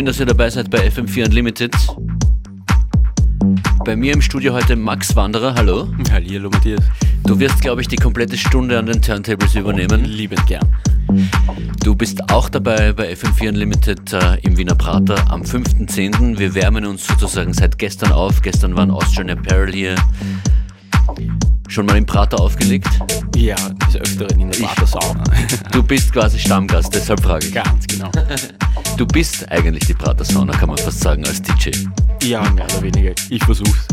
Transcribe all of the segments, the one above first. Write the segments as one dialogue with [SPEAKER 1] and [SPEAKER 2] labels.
[SPEAKER 1] Schön, dass ihr dabei seid bei FM4 Unlimited. Bei mir im Studio heute Max Wanderer. Hallo.
[SPEAKER 2] Hallo Matthias.
[SPEAKER 1] Du wirst, glaube ich, die komplette Stunde an den Turntables übernehmen.
[SPEAKER 2] Liebend gern.
[SPEAKER 1] Du bist auch dabei bei FM4 Unlimited äh, im Wiener Prater am 5.10. Wir wärmen uns sozusagen seit gestern auf. Gestern waren Austrian Apparel hier. Schon mal im Prater aufgelegt?
[SPEAKER 2] Ja, des Öfteren in der Prater Sauna.
[SPEAKER 1] Du bist quasi Stammgast, deshalb frage ich.
[SPEAKER 2] Ganz genau.
[SPEAKER 1] Du bist eigentlich die Prater Sauna, kann man fast sagen, als DJ.
[SPEAKER 2] Ja, mehr oder weniger. Ich versuch's.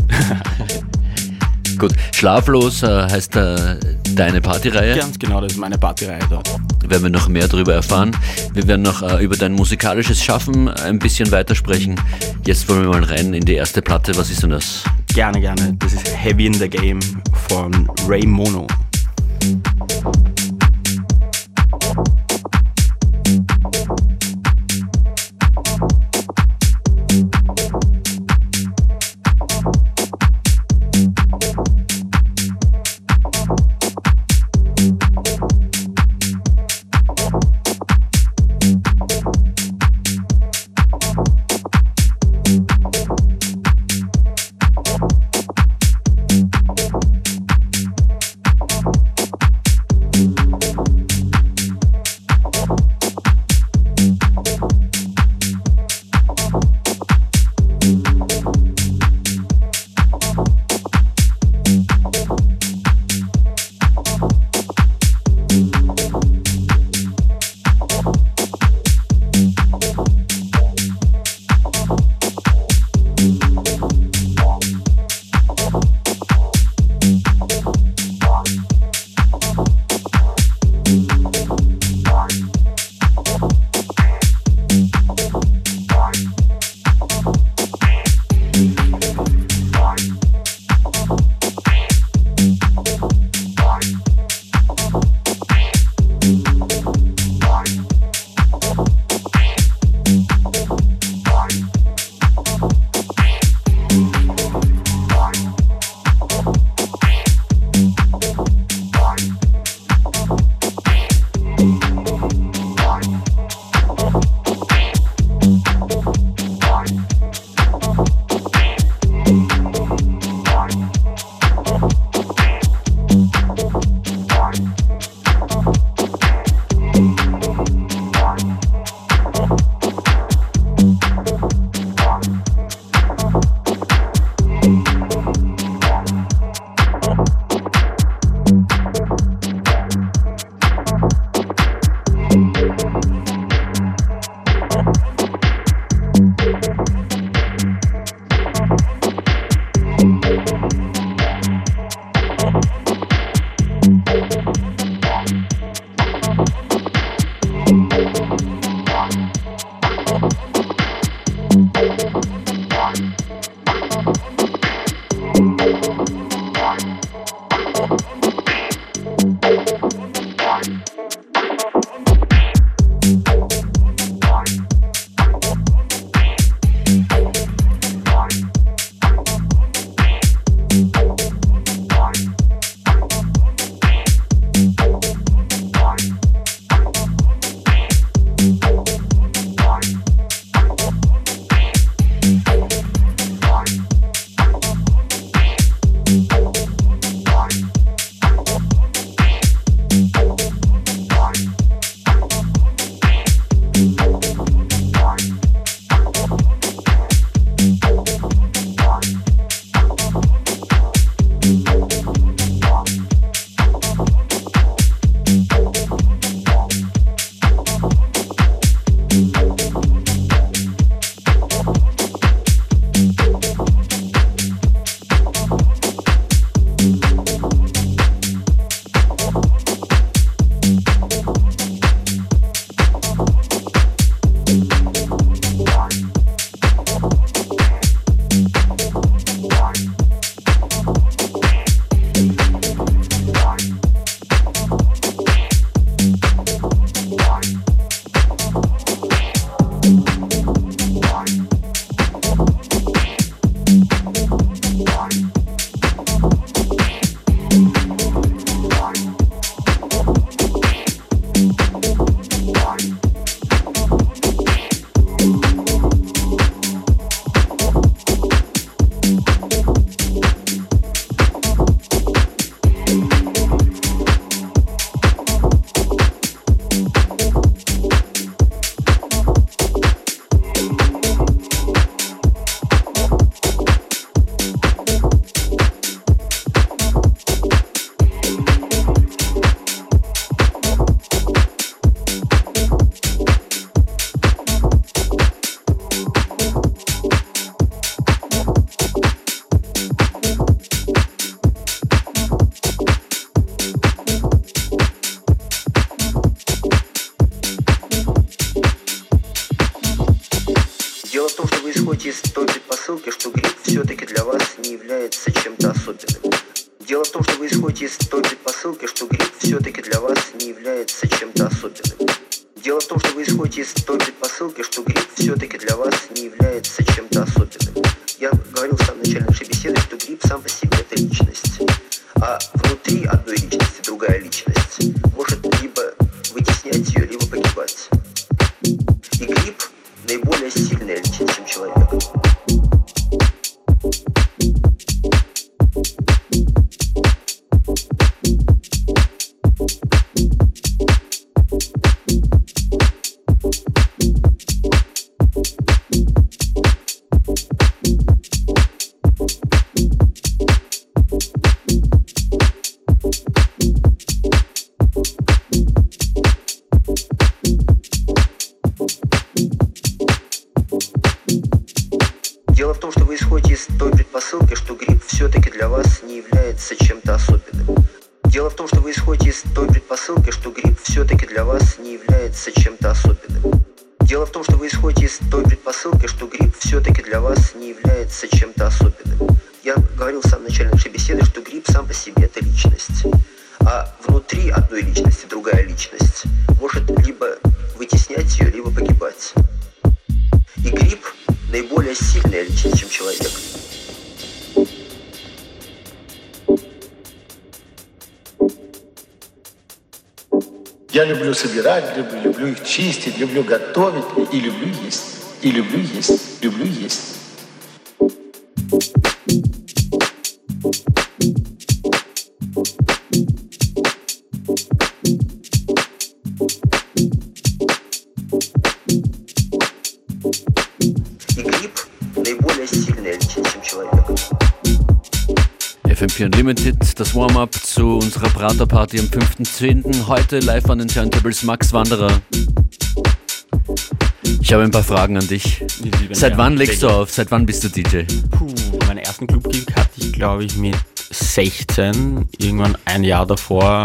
[SPEAKER 1] Gut, Schlaflos äh, heißt äh, deine Partyreihe.
[SPEAKER 2] Ganz genau, das ist meine Partyreihe dort.
[SPEAKER 1] Werden wir noch mehr darüber erfahren. Wir werden noch äh, über dein musikalisches Schaffen ein bisschen weitersprechen. Jetzt wollen wir mal rein in die erste Platte. Was ist denn das?
[SPEAKER 2] Gerne, gerne. Das ist Heavy in the Game von Ray Mono.
[SPEAKER 3] Предпосылки, что грипп все-таки для вас не является чем-то особенным. Я говорил в самом начале нашей беседы, что грипп сам по себе это личность. А внутри одной личности другая личность может либо вытеснять ее, либо погибать. И грипп наиболее сильная личность, чем человек. Я
[SPEAKER 4] люблю собирать, люблю, люблю их чистить, люблю готовить и люблю есть. И люблю есть, люблю есть.
[SPEAKER 3] И грипп наиболее сильная личность, чем человек.
[SPEAKER 1] FM4 Unlimited, das Warm-up zu unserer Praterparty am 5.10. Heute live an den Turntables Max Wanderer. Ich habe ein paar Fragen an dich. Seit wann legst du auf? Seit wann bist du DJ?
[SPEAKER 2] Puh, meinen ersten Clubgig hatte ich, glaube ich, mit 16. Irgendwann ein Jahr davor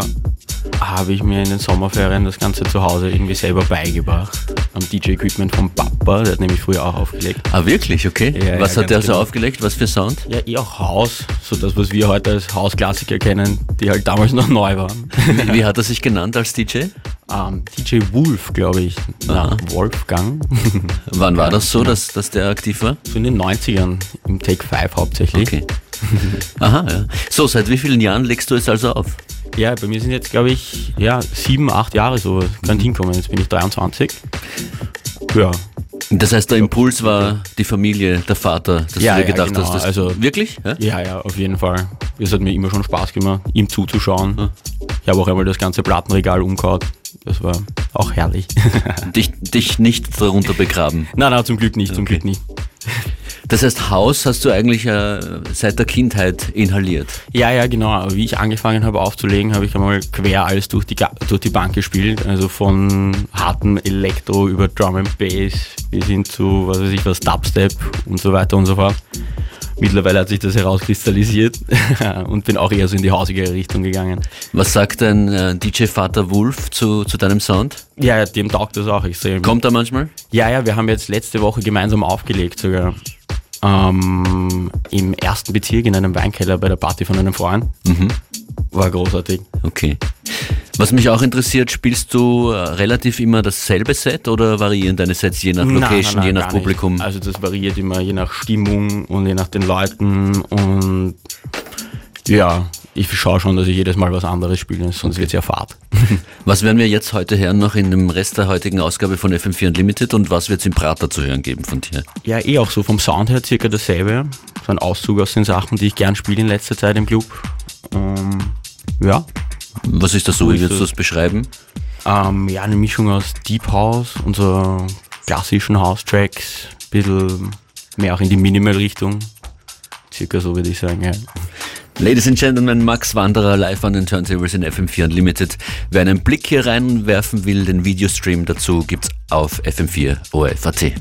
[SPEAKER 2] habe ich mir in den Sommerferien das Ganze zu Hause irgendwie selber beigebracht. Am DJ-Equipment vom Papa, der hat nämlich früher auch aufgelegt.
[SPEAKER 1] Ah, wirklich? Okay.
[SPEAKER 2] Ja,
[SPEAKER 1] was
[SPEAKER 2] ja,
[SPEAKER 1] hat der so
[SPEAKER 2] genau.
[SPEAKER 1] aufgelegt? Was für Sound?
[SPEAKER 2] Ja, eher Haus, so das, was wir heute als Hausklassiker kennen, die halt damals noch neu waren.
[SPEAKER 1] Wie, wie hat er sich genannt als DJ?
[SPEAKER 2] Ähm, DJ Wolf, glaube ich. Na, Wolfgang.
[SPEAKER 1] Wann war das so, dass, dass der aktiv war?
[SPEAKER 2] so in den 90ern, im Take 5 hauptsächlich.
[SPEAKER 1] Okay. Aha, ja. So, seit wie vielen Jahren legst du es also auf?
[SPEAKER 2] Ja, bei mir sind jetzt, glaube ich, ja, sieben, acht Jahre so, kann hinkommen. Jetzt bin ich 23. Ja,
[SPEAKER 1] Das heißt, der Impuls war die Familie, der Vater, dass
[SPEAKER 2] Ja,
[SPEAKER 1] du dir
[SPEAKER 2] ja,
[SPEAKER 1] gedacht
[SPEAKER 2] genau.
[SPEAKER 1] hast, das
[SPEAKER 2] Also-
[SPEAKER 1] wirklich? Ja?
[SPEAKER 2] ja, ja, auf jeden Fall. Es hat mir immer schon Spaß gemacht, ihm zuzuschauen. Ich habe auch einmal das ganze Plattenregal umgehauen. Das war auch herrlich.
[SPEAKER 1] Dich, dich nicht darunter begraben.
[SPEAKER 2] nein, nein, zum Glück nicht, zum
[SPEAKER 1] Okay.
[SPEAKER 2] Glück nicht.
[SPEAKER 1] Das heißt, Haus hast du eigentlich äh, seit der Kindheit inhaliert.
[SPEAKER 2] Ja, ja, genau. Aber Wie ich angefangen habe aufzulegen, habe ich einmal quer alles durch die, durch die Bank gespielt. Also von hartem Elektro über Drum and Bass bis hin zu, was weiß ich was, Dubstep und so weiter und so fort. Mittlerweile hat sich das herauskristallisiert und bin auch eher so in die hausigere Richtung gegangen.
[SPEAKER 1] Was sagt dein äh, DJ-Vater Wolf zu, zu deinem Sound?
[SPEAKER 2] Ja, dem taugt das auch extrem.
[SPEAKER 1] Kommt er manchmal?
[SPEAKER 2] Ja, ja, wir haben jetzt letzte Woche gemeinsam aufgelegt sogar. Ähm, Im ersten Bezirk in einem Weinkeller bei der Party von einem Freund. War großartig.
[SPEAKER 1] Okay. Was mich auch interessiert, spielst du äh, relativ immer dasselbe Set oder variieren deine Sets je nach Location,
[SPEAKER 2] nein, nein,
[SPEAKER 1] je nach
[SPEAKER 2] gar nicht.
[SPEAKER 1] Publikum?
[SPEAKER 2] Also das variiert immer je nach Stimmung und je nach den Leuten und ja, ich schaue schon, dass ich jedes Mal was anderes spiele, sonst wird es ja fad.
[SPEAKER 1] Was werden wir jetzt heute hören noch in dem Rest der heutigen Ausgabe von FM4 Unlimited und was wird es im Prater zu hören geben von dir?
[SPEAKER 2] Ja, eh auch so vom Sound her circa dasselbe. So ein Auszug aus den Sachen, die ich gern spiele in letzter Zeit im Club. Ähm, ja,
[SPEAKER 1] Was ist das so? Wie würdest du das beschreiben?
[SPEAKER 2] ähm, ja, eine Mischung aus Deep House und so klassischen House-Tracks, bisschen mehr auch in die Minimal-Richtung. Circa so würde ich sagen, ja.
[SPEAKER 1] Ladies and Gentlemen, Max Wanderer live an den Turntables in FM4 Unlimited. Wer einen Blick hier reinwerfen will, den Videostream dazu gibt's auf FM4 OFAT.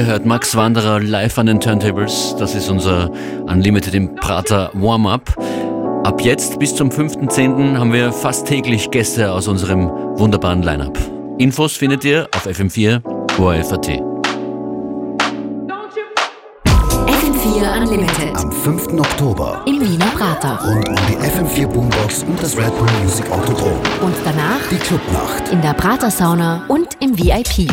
[SPEAKER 1] Ihr hört Max Wanderer live an den Turntables. Das ist unser Unlimited im Prater Warm-Up. Ab jetzt bis zum 5.10. haben wir fast täglich Gäste aus unserem wunderbaren Line-Up. Infos findet ihr auf FM4 ORFAT.
[SPEAKER 5] FM4 Unlimited.
[SPEAKER 6] Am 5. Oktober.
[SPEAKER 5] Im Wiener Prater.
[SPEAKER 6] Rund um die FM4 Boombox und das Red Bull Music Autodrom.
[SPEAKER 5] Und danach
[SPEAKER 6] die Clubnacht.
[SPEAKER 5] In der Prater Sauna und im VIP.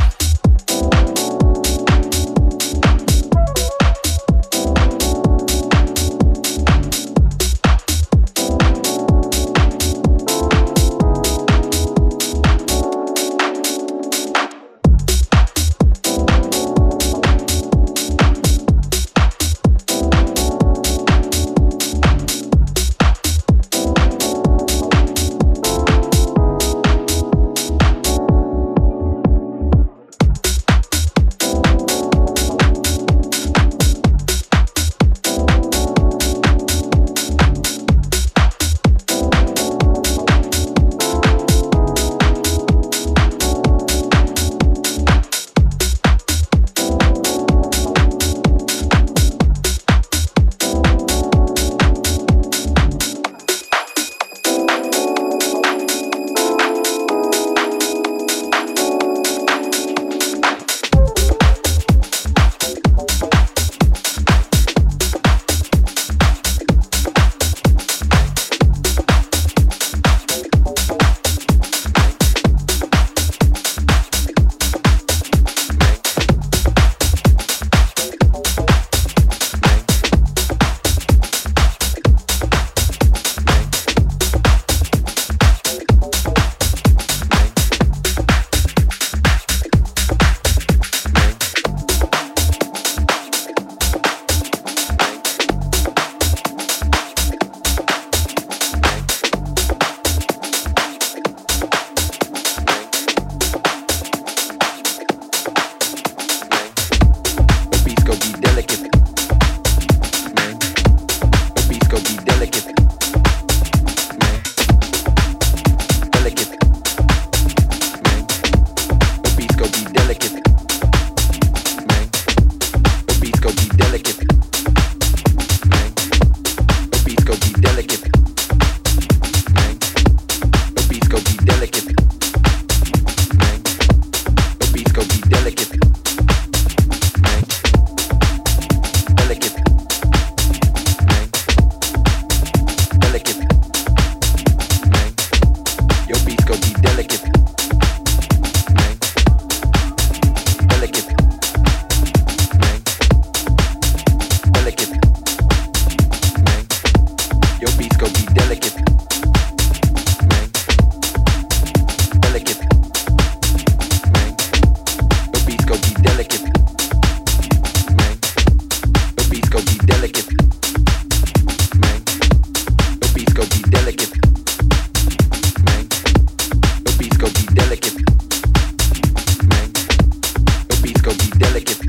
[SPEAKER 5] delicate.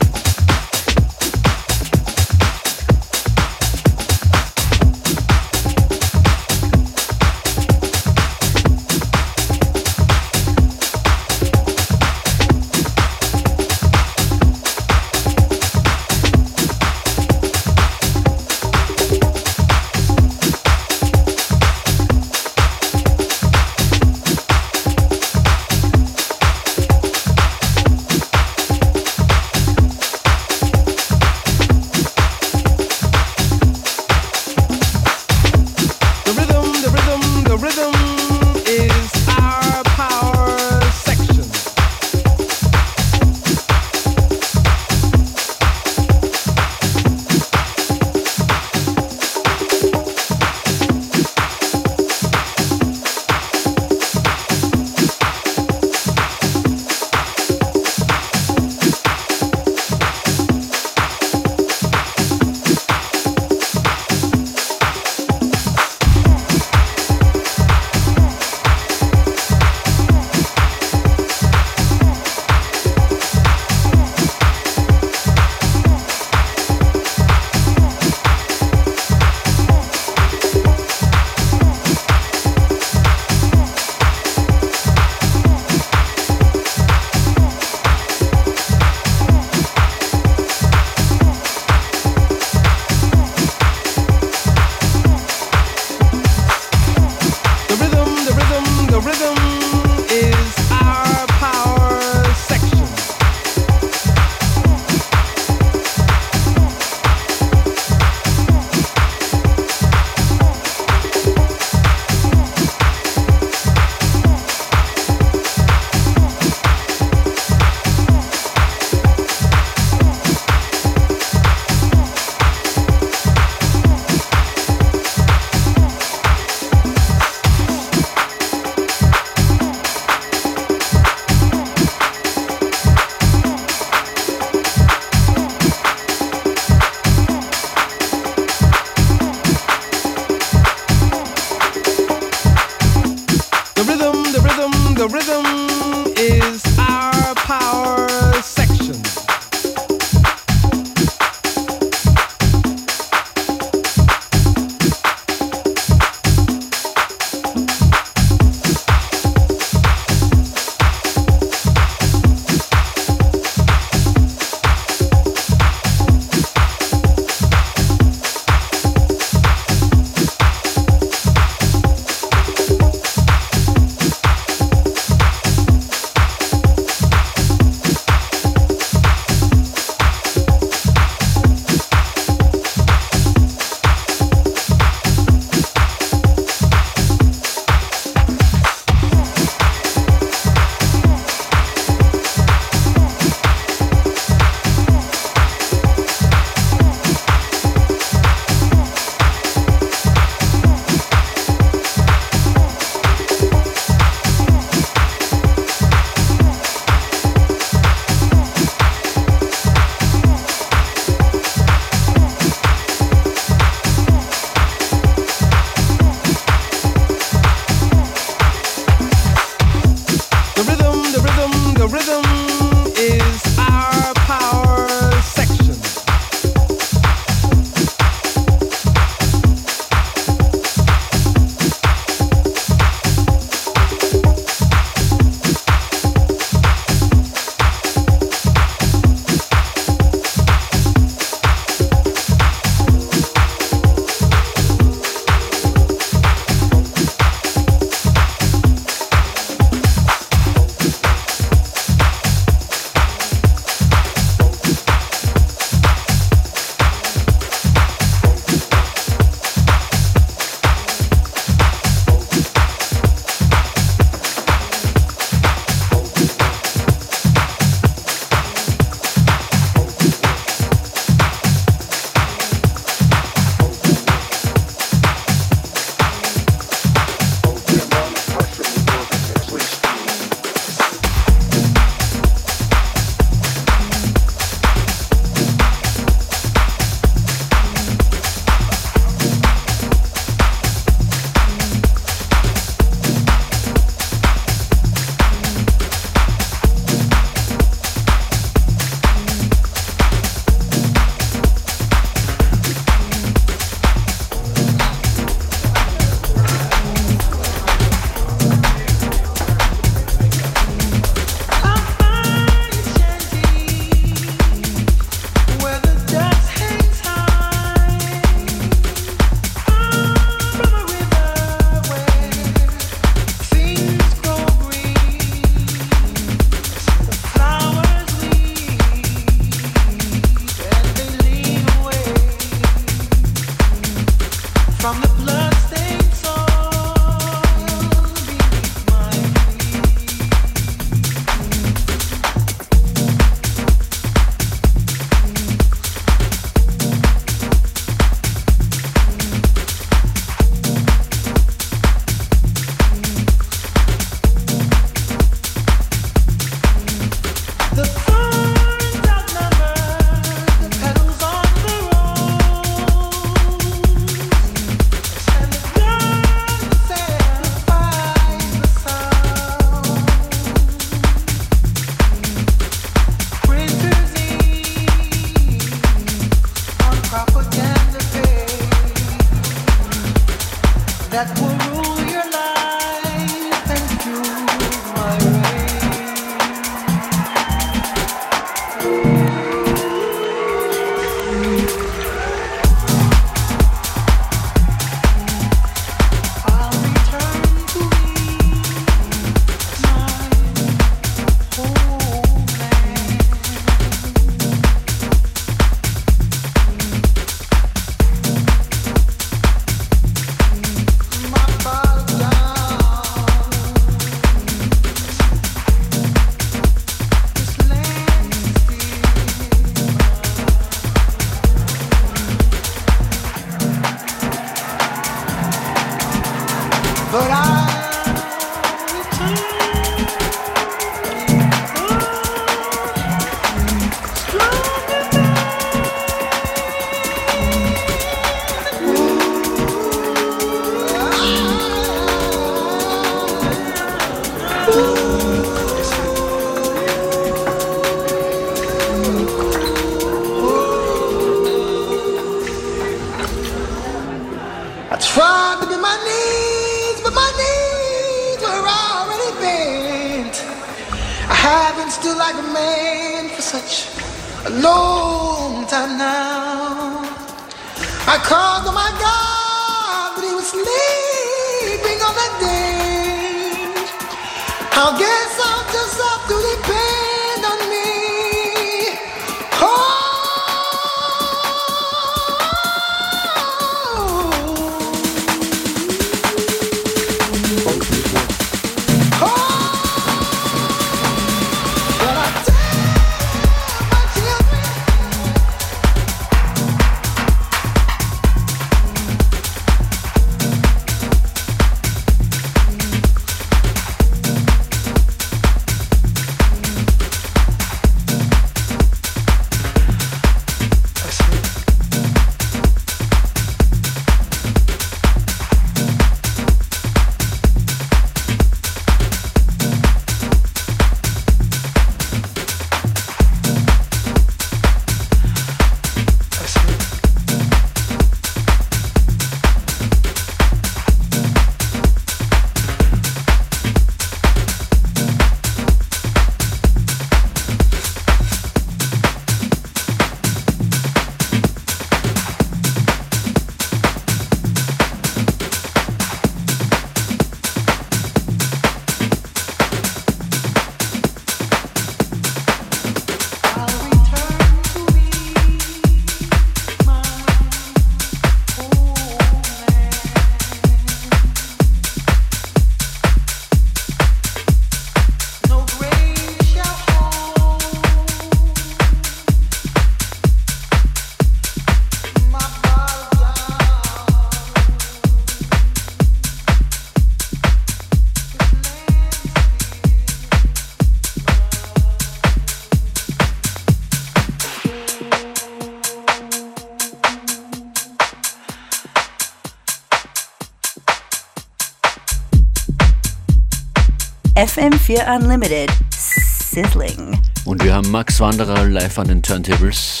[SPEAKER 7] FM4 Unlimited. Sizzling.
[SPEAKER 1] Und wir haben Max Wanderer live an den Turntables.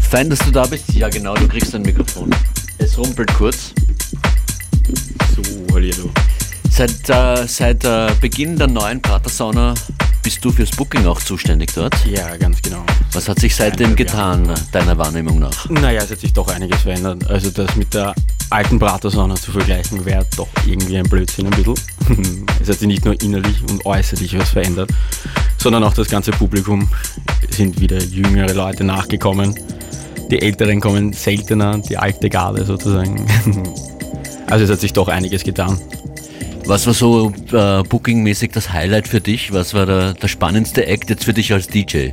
[SPEAKER 1] Fein, dass du da bist. Ja, genau, du kriegst ein Mikrofon. Es rumpelt kurz.
[SPEAKER 2] So, hallo.
[SPEAKER 1] Seit, äh, seit äh, Beginn der neuen Pratersauna bist du fürs Booking auch zuständig dort?
[SPEAKER 2] Ja, ganz genau.
[SPEAKER 1] Was hat sich seitdem getan, deiner Wahrnehmung nach?
[SPEAKER 2] Naja, es hat sich doch einiges verändert. Also das mit der alten Pratersauna zu vergleichen, wäre doch irgendwie ein Blödsinn ein bisschen. es hat sich nicht nur innerlich und äußerlich was verändert, sondern auch das ganze Publikum sind wieder jüngere Leute nachgekommen. Die Älteren kommen seltener, die alte Garde sozusagen. also es hat sich doch einiges getan.
[SPEAKER 1] Was war so äh, bookingmäßig das Highlight für dich? Was war der, der spannendste Act jetzt für dich als DJ?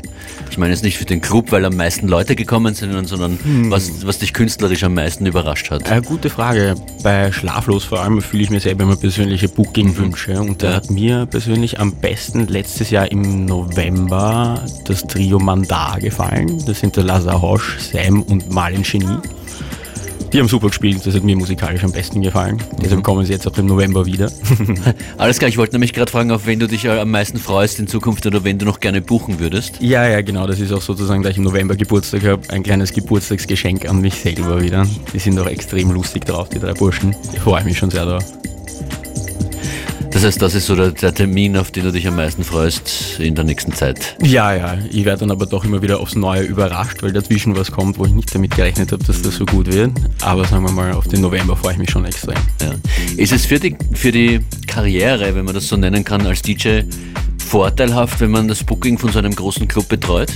[SPEAKER 1] Ich meine jetzt nicht für den Club, weil am meisten Leute gekommen sind, sondern hm. was, was dich künstlerisch am meisten überrascht hat.
[SPEAKER 2] Äh, gute Frage. Bei Schlaflos vor allem fühle ich mir selber immer persönliche Booking-Wünsche. Und da hat mir persönlich am besten letztes Jahr im November das Trio Mandar gefallen. Das sind der Lazar Hosch, Sam und Malin Genie. Die haben super gespielt, das hat mir musikalisch am besten gefallen. Deshalb kommen sie jetzt auch im November wieder.
[SPEAKER 1] Alles klar, ich wollte nämlich gerade fragen, auf wen du dich äh, am meisten freust in Zukunft oder wen du noch gerne buchen würdest.
[SPEAKER 2] ja, ja, genau, das ist auch sozusagen, da ich im November Geburtstag habe, ein kleines Geburtstagsgeschenk an mich selber wieder. Die sind auch extrem lustig drauf, die drei Burschen. Ich freue mich schon sehr drauf.
[SPEAKER 1] Das heißt, das ist so der, der Termin, auf den du dich am meisten freust in der nächsten Zeit.
[SPEAKER 2] Ja, ja, ich werde dann aber doch immer wieder aufs Neue überrascht, weil dazwischen was kommt, wo ich nicht damit gerechnet habe, dass das so gut wird. Aber sagen wir mal, auf den November freue ich mich schon extrem.
[SPEAKER 1] Ja. Ist es für die, für die Karriere, wenn man das so nennen kann, als DJ vorteilhaft, wenn man das Booking von so einem großen Club betreut?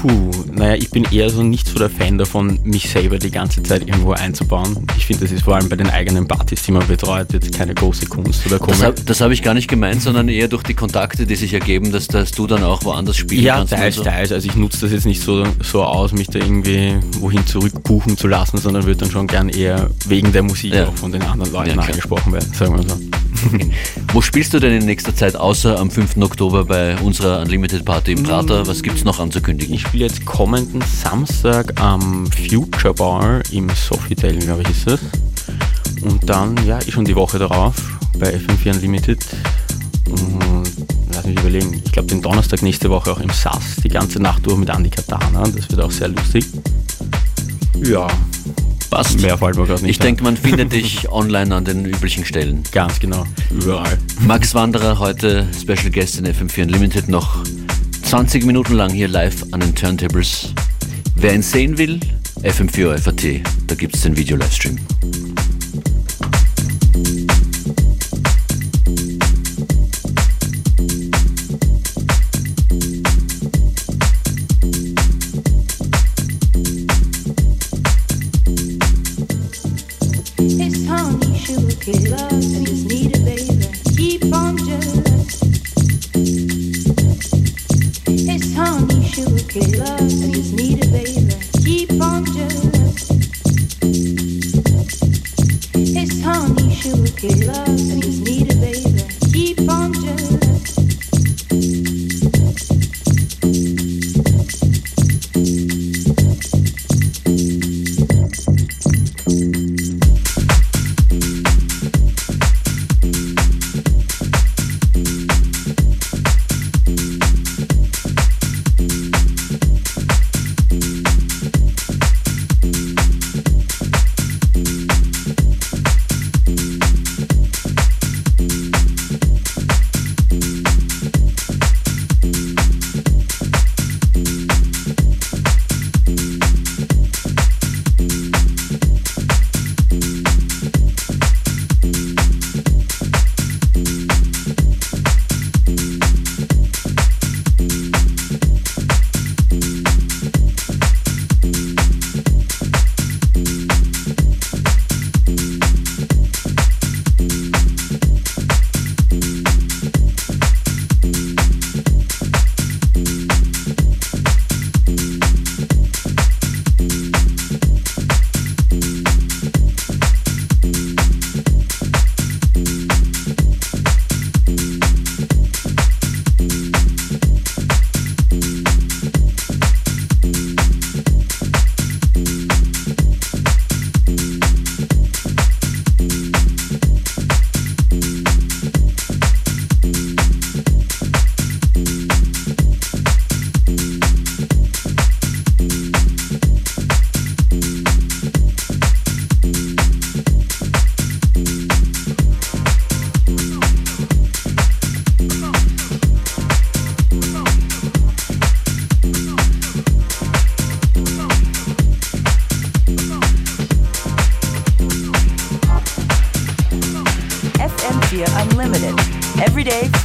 [SPEAKER 2] Puh, naja, ich bin eher so nicht so der Fan davon, mich selber die ganze Zeit irgendwo einzubauen. Ich finde, das ist vor allem bei den eigenen Partys, die man betreut, jetzt keine große Kunst oder
[SPEAKER 1] Das,
[SPEAKER 2] Komik.
[SPEAKER 1] hab- das habe ich gar nicht gemeint, sondern eher durch die Kontakte, die sich ergeben, dass, dass du dann auch woanders spielen
[SPEAKER 2] Ja,
[SPEAKER 1] kannst. und
[SPEAKER 2] teils,
[SPEAKER 1] so.
[SPEAKER 2] teils. Also ich nutze das jetzt nicht so, so aus, mich da irgendwie wohin zurückbuchen zu lassen, sondern würde dann schon gern eher wegen der Musik
[SPEAKER 1] Ja.
[SPEAKER 2] auch von den anderen Leuten
[SPEAKER 1] Ja,
[SPEAKER 2] angesprochen werden, sagen wir so.
[SPEAKER 1] Wo spielst du denn in nächster Zeit, außer am 5. Oktober bei unserer Unlimited Party im Prater? Was gibt's noch anzukündigen?
[SPEAKER 2] Ich spiele jetzt kommenden Samstag am Future Bar im Sofitel, glaube ich, ist das. Und dann, ja, ich schon die Woche darauf bei FM4 Unlimited. Und lass mich überlegen, ich glaube den Donnerstag nächste Woche auch im SAS, die ganze Nacht durch mit Andy Katana. Das wird auch sehr lustig. Ja,
[SPEAKER 1] Passt.
[SPEAKER 2] mehr fällt mir gerade nicht
[SPEAKER 1] Ich denke, man findet dich online an den üblichen Stellen.
[SPEAKER 2] Ganz genau, überall.
[SPEAKER 1] Max Wanderer, heute Special Guest in FM4 Unlimited, noch 20 Minuten lang hier live an den Turntables. Wer ihn sehen will, FM4 FAT, da gibt's den Video-Livestream.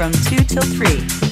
[SPEAKER 7] From 2 till 3.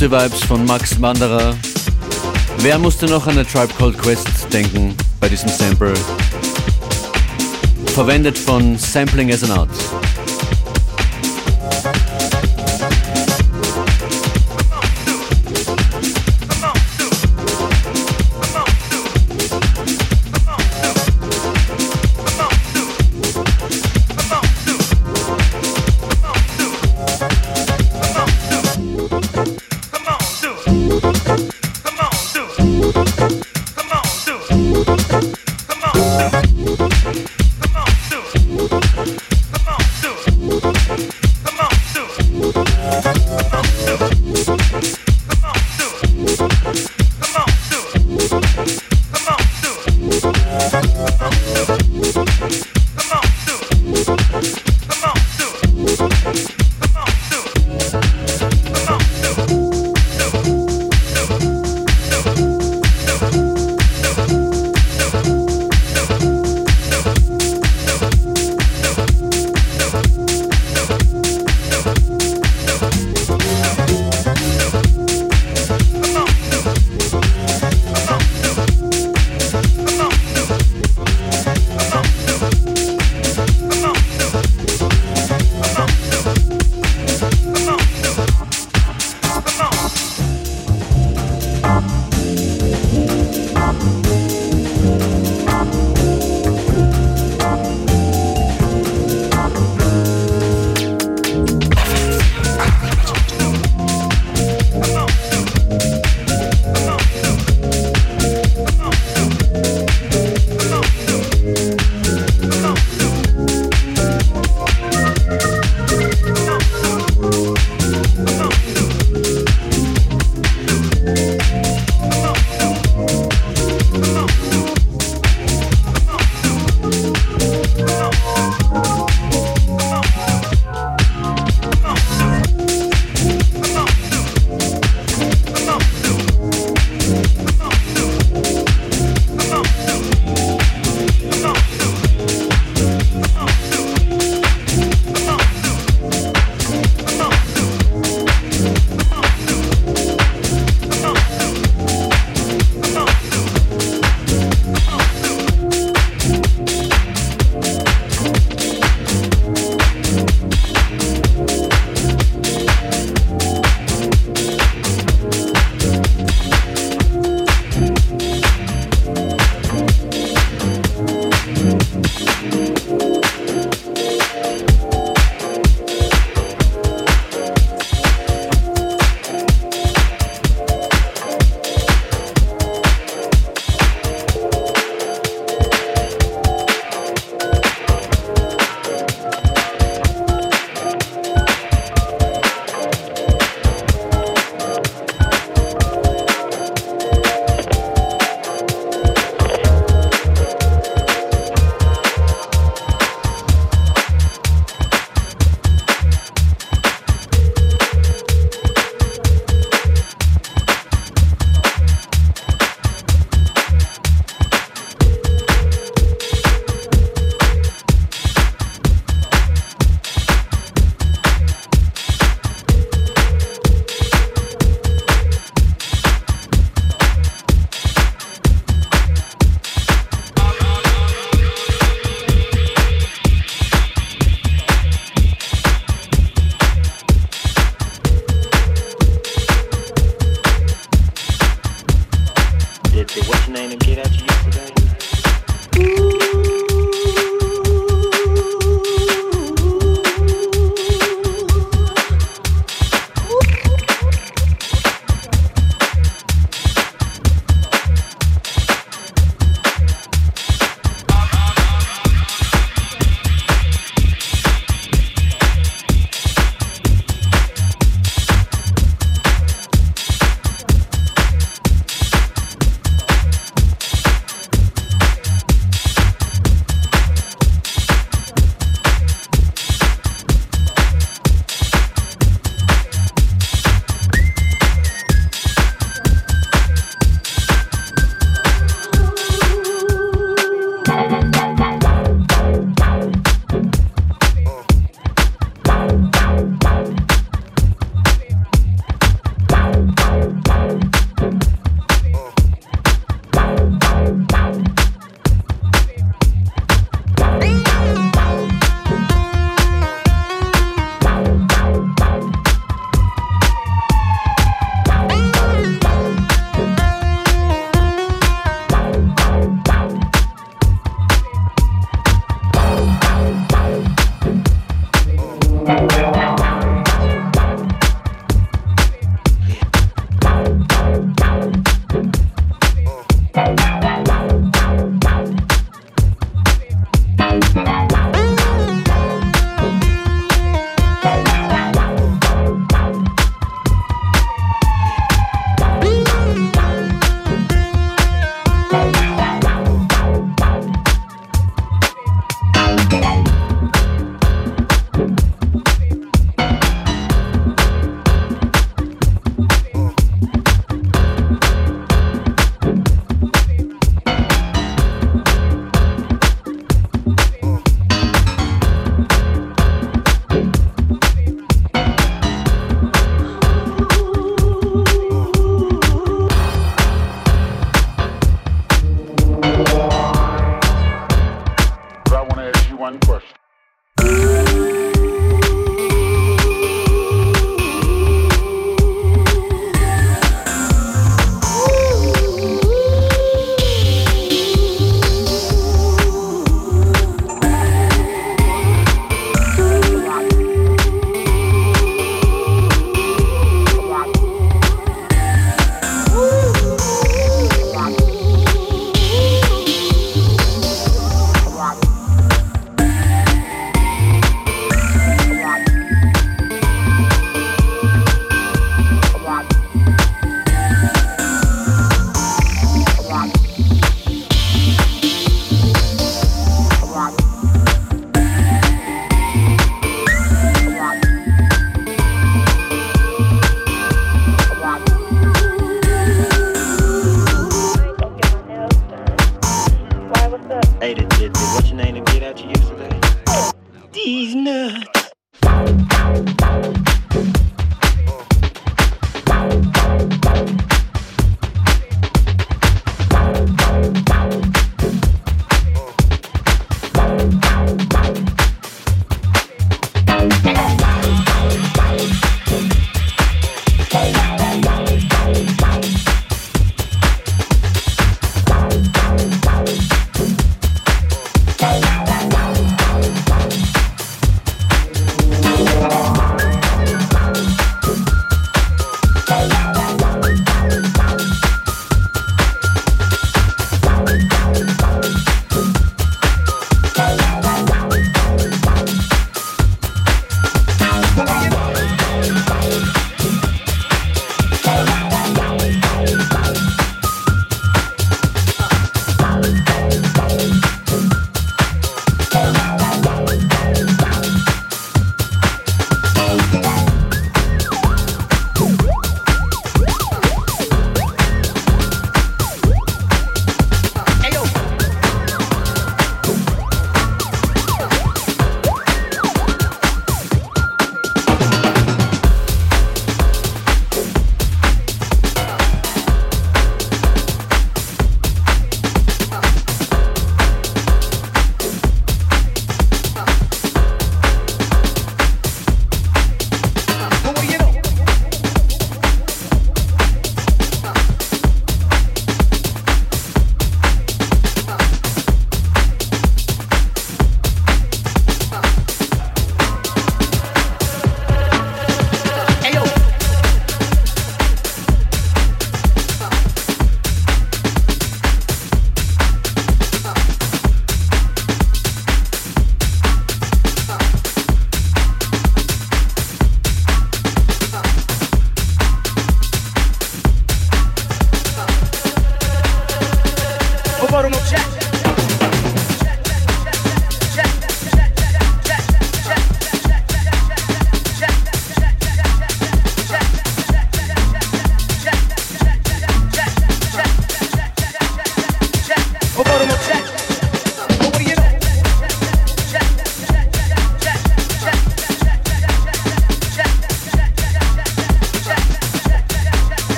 [SPEAKER 1] Gute Vibes von Max Wanderer. Wer musste noch an eine Tribe Called Quest denken bei diesem Sample? Verwendet von Sampling as an Art.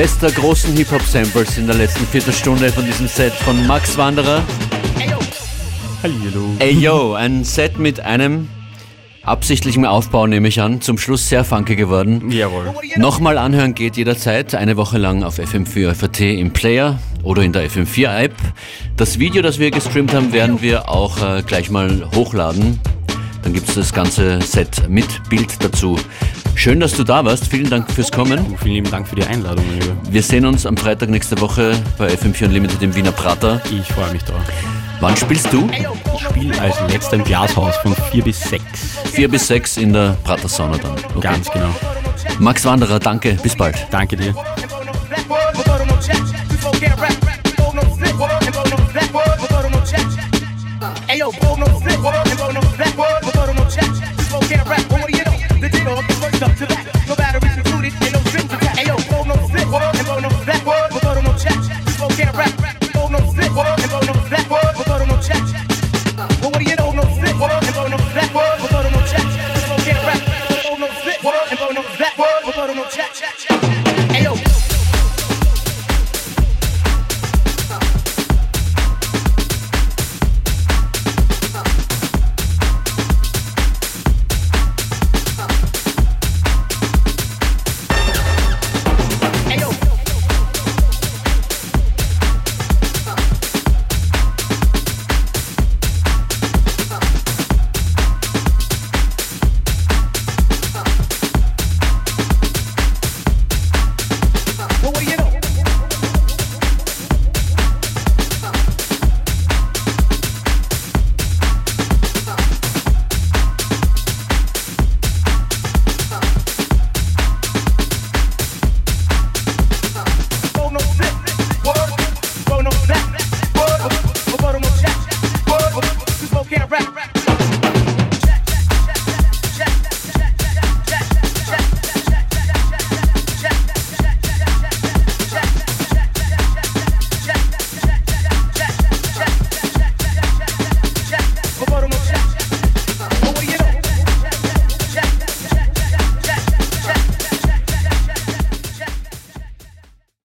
[SPEAKER 1] Fest der großen Hip-Hop-Samples in der letzten Viertelstunde von diesem Set von Max Wanderer.
[SPEAKER 2] Hallo.
[SPEAKER 1] Ey yo, ein Set mit einem absichtlichen Aufbau, nehme ich an. Zum Schluss sehr funky geworden.
[SPEAKER 2] Jawohl.
[SPEAKER 1] Nochmal anhören geht jederzeit, eine Woche lang auf FM4 FAT im Player oder in der FM4 App. Das Video, das wir gestreamt haben, werden wir auch äh, gleich mal hochladen. Dann gibt es das ganze Set mit Bild dazu. Schön, dass du da warst. Vielen Dank fürs Kommen.
[SPEAKER 2] Vielen lieben Dank für die Einladung, mein Lieber.
[SPEAKER 1] Wir sehen uns am Freitag nächste Woche bei FM4 Unlimited im Wiener Prater.
[SPEAKER 2] Ich freue mich drauf.
[SPEAKER 1] Wann spielst du?
[SPEAKER 2] Ich spiele als letzter im Glashaus von 4 bis 6.
[SPEAKER 1] 4 bis 6 in der Prater Sauna dann. Okay.
[SPEAKER 2] Ganz genau.
[SPEAKER 1] Max Wanderer, danke. Bis bald.
[SPEAKER 2] Danke dir.
[SPEAKER 8] Ayo, blow no